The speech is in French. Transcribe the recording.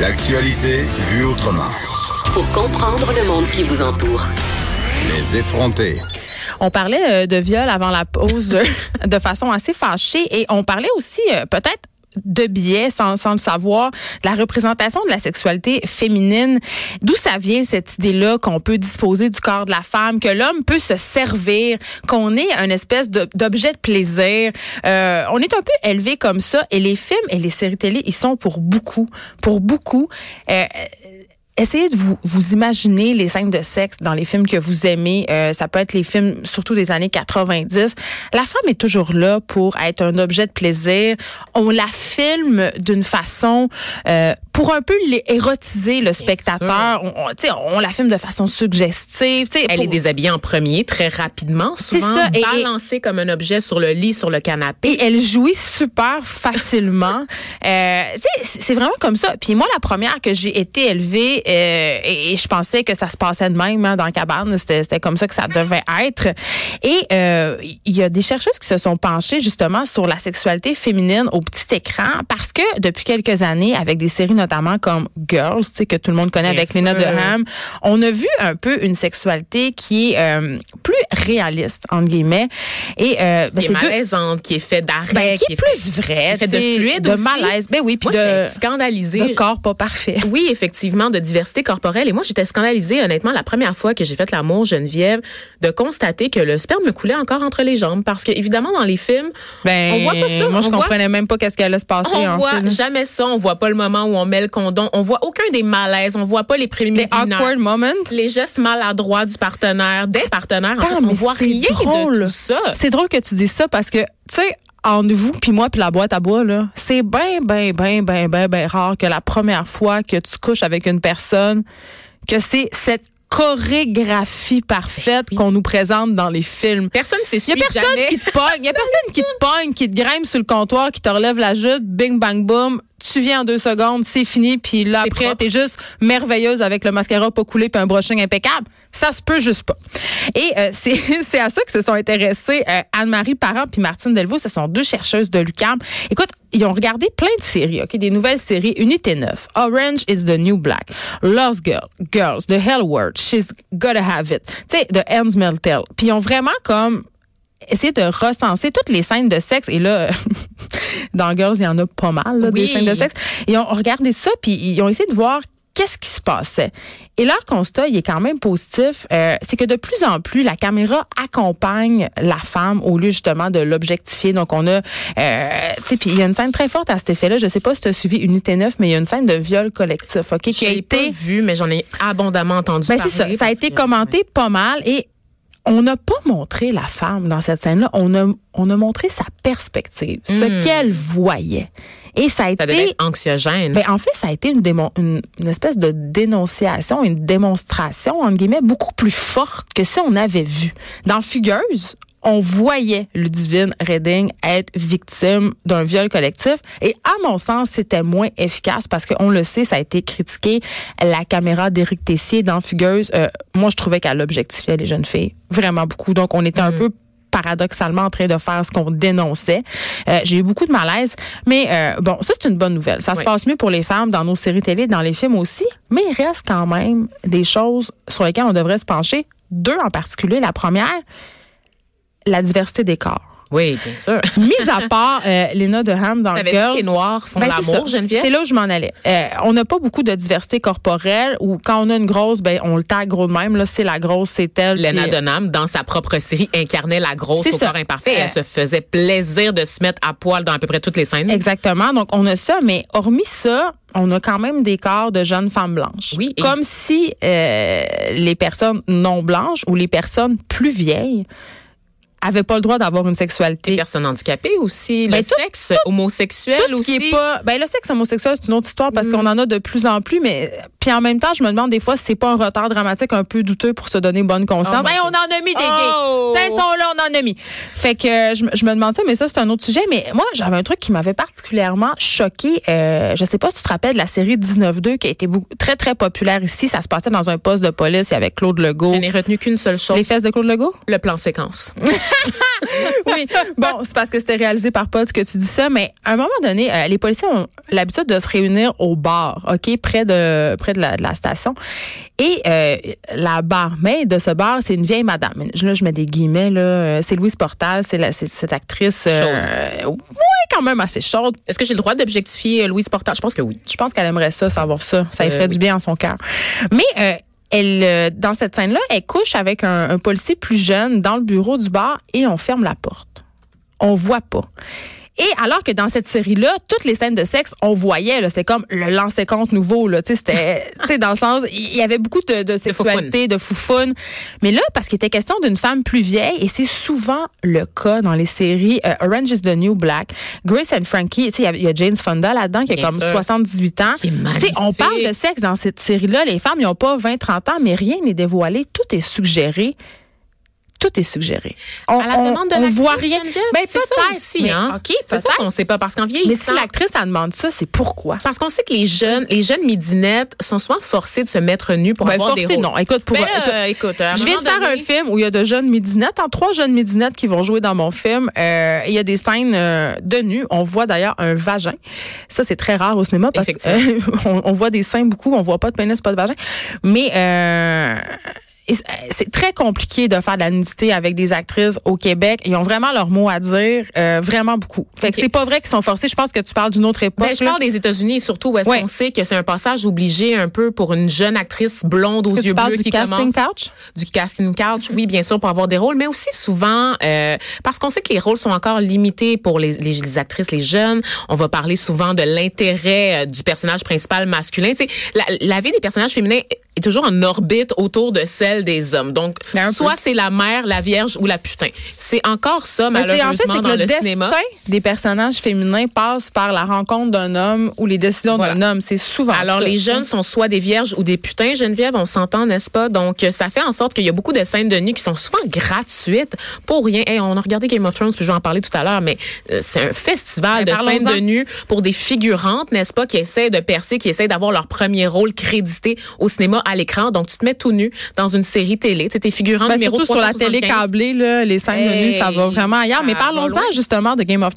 L'actualité vue autrement. Pour comprendre le monde qui vous entoure. Les effronter. On parlait euh, de viol avant la pause de façon assez fâchée et on parlait aussi euh, peut-être de biais sans, le savoir, la représentation de la sexualité féminine. D'où ça vient cette idée-là qu'on peut disposer du corps de la femme, que l'homme peut se servir, qu'on est un espèce d'objet de, plaisir? Euh, on est un peu élevé comme ça et les films et les séries télé, ils sont pour beaucoup, pour beaucoup. Euh, Essayez de vous, vous imaginer les scènes de sexe dans les films que vous aimez. Euh, ça peut être les films surtout des années 90. La femme est toujours là pour être un objet de plaisir. On la filme d'une façon euh, pour un peu érotiser le spectateur. On, on, tu sais, on la filme de façon suggestive. tu sais, Elle pour- est déshabillée en premier, très rapidement, souvent ça, et- et- balancée comme un objet sur le lit, sur le canapé. Et elle jouit super facilement. euh, tu sais, c'est c'est vraiment comme ça. Puis moi, la première que j'ai été élevée, euh, et, et je pensais que ça se passait de même hein, dans la cabane, c'était c'était comme ça que ça devait être. Et euh, il y a des chercheuses qui se sont penchées justement sur la sexualité féminine au petit écran parce que depuis quelques années, avec des séries notamment comme Girls, tu sais que tout le monde connaît Bien avec Lena sûr. Dunham, on a vu un peu une sexualité qui est euh, plus réaliste entre guillemets. Et euh, ben, qui est deux- malaisante, qui est fait d'arrêt, ben, qui est fait- plus vrai, qui est fait de fluide de aussi. malaise. Ben oui, puis de, j'étais scandalisée. de corps pas parfait. Oui, effectivement, de diversité corporelle. Et moi, j'étais scandalisée, honnêtement, la première fois que j'ai fait l'amour, Geneviève, de constater que le sperme me coulait encore entre les jambes. Parce que, évidemment, dans les films, Ben, on voit pas ça. Moi, je voit- comprenais même pas qu'est-ce qui allait se passer. on en voit jamais ça. On voit pas le moment où on met le condom. On voit aucun des malaises. On voit pas les Les préliminaires. awkward moments. Les gestes maladroits du partenaire, des partenaires. En Attends, fait, on voit rien drôle. de tout ça. C'est drôle que tu dises ça parce que, tu sais, entre vous puis moi puis la boîte à bois là, c'est ben ben ben ben ben ben rare que la première fois que tu couches avec une personne que c'est cette chorégraphie parfaite qu'on nous présente dans les films. Personne Il y a personne jamais. qui te pogne. Il y a personne qui te pogne, qui te grimpe sur le comptoir, qui te relève la jute, bing bang boom. Tu viens en deux secondes, c'est fini, puis là après t'es juste merveilleuse avec le mascara pas coulé puis un brushing impeccable. Ça se peut juste pas. Et euh, c'est c'est à ça que se sont intéressés euh, Anne-Marie Parent puis Martine Delvaux. Ce sont deux chercheuses de l'UQAM. Écoute, ils ont regardé plein de séries, ok, des nouvelles séries. Unité 9, Orange is the New Black, Lost Girl, Girls, The Hell World, She's Gotta Have It, tu sais, The Ends Meltel. Puis ils ont vraiment comme essayer de recenser toutes les scènes de sexe. Et là, dans Girls, il y en a pas mal, là, des scènes de sexe. Ils ont regardé ça, puis ils ont essayé de voir qu'est-ce qui se passait. Et leur constat, il est quand même positif, euh, c'est que de plus en plus, la caméra accompagne la femme au lieu justement de l'objectifier. Donc, on a, euh, tu sais, puis il y a une scène très forte à cet effet-là. Je sais pas si tu as suivi Unité 9, mais il y a une scène de viol collectif, OK, qui a pas été... vu, mais j'en ai abondamment entendu Ben parler. c'est ça. Ça a été que- commenté pas mal et on n'a pas montré la femme dans cette scène-là. On a montré sa perspective, ce qu'elle voyait. Et ça a Hmm. Ça devait été. être anxiogène. Ben, en fait, ça a été une, démon- une, une espèce de dénonciation, une démonstration, entre guillemets, beaucoup plus forte que si on avait vu. Dans Fugueuse, on voyait Ludivine Redding être victime d'un viol collectif. Et à mon sens, c'était moins efficace parce qu'on le sait, ça a été critiqué. La caméra d'Éric Tessier dans Fugueuse, euh, moi, je trouvais qu'elle objectifiait les jeunes filles vraiment beaucoup. Donc, on était un peu paradoxalement en train de faire ce qu'on dénonçait. Euh, j'ai eu beaucoup de malaise, mais euh, bon, ça c'est une bonne nouvelle. Ça se passe mieux pour les femmes dans nos séries télé, dans les films aussi, mais il reste quand même des choses sur lesquelles on devrait se pencher. Deux en particulier. La première, la diversité des corps. Oui, bien sûr. Mis à part euh, Lena Dunham dans Savais-tu Girls. les Noirs font Ben, c'est l'amour. Geneviève? C'est là où je m'en allais. Euh, on n'a pas beaucoup de diversité corporelle ou quand on a une grosse, ben on le tag gros de même. Là, c'est la grosse, c'est elle. Lena Dunham, dans sa propre série, incarnait la grosse au ça. corps imparfait. Euh, Elle se faisait plaisir de se mettre à poil dans à peu près toutes les scènes. Exactement. Donc, on a ça, mais hormis ça, on a quand même des corps de jeunes femmes blanches. Oui, et- Comme si euh, les personnes non blanches ou les personnes plus vieilles avaient pas le droit d'avoir une Les sexualité. personnes handicapées aussi, Ben, le tout- sexe homosexuel Tout ce aussi. qui est pas, ben le sexe homosexuel c'est une autre histoire parce qu'on en a de plus en plus, mais Puis en même temps, je me demande des fois si c'est pas un retard dramatique un peu douteux pour se donner bonne conscience. Oh Hey, on en a mis des Oh! gays. Ils sont là, on en a mis. Fait que euh, je, me- je me demande ça, mais ça, c'est un autre sujet. Mais moi, j'avais un truc qui m'avait particulièrement choqué. Euh, je sais pas si tu te rappelles de la série 19-2 qui a été beaucoup- très, très populaire ici. Ça se passait dans un poste de police. Il y avait Claude Legault. Je n'ai retenu qu'une seule chose, Les fesses de Claude Legault? le plan séquence. oui. Bon, c'est parce que c'était réalisé par Pod que tu dis ça, mais à un moment donné, euh, les policiers ont l'habitude de se réunir au bar, OK, près de près de la, de la station. Et euh, la barmaid de ce bar, c'est une vieille madame. Là, je mets des guillemets, là. Euh, C'est Louise Portal, c'est cette actrice. euh, ouais, quand même assez chaude. Est-ce que j'ai le droit d'objectifier Louise Portal? Je pense que oui. Je pense qu'elle aimerait ça, savoir ça. Ça lui ferait oui. du bien en son cœur. Mais elle, euh, dans cette scène-là, elle couche avec un, policier plus jeune dans le bureau du bar et on ferme la porte. On voit pas. Et alors que dans cette série-là, toutes les scènes de sexe, on voyait, là, c'était comme le lancer compte nouveau, là. Tu sais, c'était, tu sais, dans le sens, il y avait beaucoup de, de sexualité, de foufounes. Mais là, parce qu'il était question d'une femme plus vieille, et c'est souvent le cas dans les séries euh, Orange is the New Black, Grace and Frankie, tu sais, il y a- il y, a James Fonda là-dedans qui a Bien comme sûr. 78 ans. Tu sais, on parle de sexe dans cette série-là. Les femmes, ils n'ont pas 20, 30 ans, mais rien n'est dévoilé. Tout est suggéré. Tout est suggéré. On, À la demande de on voit rien. Ben, c'est ça aussi, mais, hein. OK, C'est ça qu'on sait pas parce qu'en Mais vieillissant. si l'actrice, elle demande ça, c'est pourquoi? Parce qu'on sait que les jeunes, les jeunes midinettes sont souvent forcés de se mettre nus pour Ben, avoir des rôles. non. Écoute, pour, Ben écoute, je viens de faire un film où il y a de jeunes midinettes, en trois jeunes midinettes qui vont jouer dans mon film. Euh, il y a des scènes euh, de nu. On voit d'ailleurs un vagin. Ça, c'est très rare au cinéma parce qu'on on voit des seins beaucoup, on voit pas de pénis, pas de vagin. Mais euh, c'est- c'est très compliqué de faire de la nudité avec des actrices au Québec. Ils ont vraiment leur mot à dire, euh, vraiment beaucoup. Fait que c'est pas vrai qu'ils sont forcés. Je pense que tu parles d'une autre époque. Ben, je là. parle des États-Unis, surtout où est-ce Ouais. qu'on sait que c'est un passage obligé un peu pour une jeune actrice blonde aux que yeux tu parles bleus du qui casting commence couch? du casting couch, oui, bien sûr, pour avoir des rôles, mais aussi souvent euh, parce qu'on sait que les rôles sont encore limités pour les, les, les actrices, les jeunes. On va parler souvent de l'intérêt euh, du personnage principal masculin. Tu sais, la, la vie des personnages féminins est toujours en orbite autour de celle des hommes. Donc, soit c'est la mère, la vierge ou la putain. C'est encore ça, Mais malheureusement, en fait, que dans le, le, destin cinéma. des personnages féminins passe par la rencontre d'un homme ou les décisions Voilà. d'un homme. C'est souvent Alors, ça. les jeunes sont soit des vierges ou des putains, Geneviève, on s'entend, n'est-ce pas? Donc, euh, ça fait en sorte qu'il y a beaucoup de scènes de nu qui sont souvent gratuites pour rien. Hey, on a regardé Game of Thrones, puis je vais en parler tout à l'heure, mais euh, c'est un festival Ben, de scènes de nu pour des figurantes, n'est-ce pas, qui essaient de percer, qui essaient d'avoir leur premier rôle crédité au cinéma à l'écran. Donc, tu te mets tout nu dans une série télé. Tu t'es figurant Ben, numéro surtout sur la télé 375. câblée, là, les scènes de nu, ça va Hey, vraiment ailleurs. Mais parlons-en justement de Game of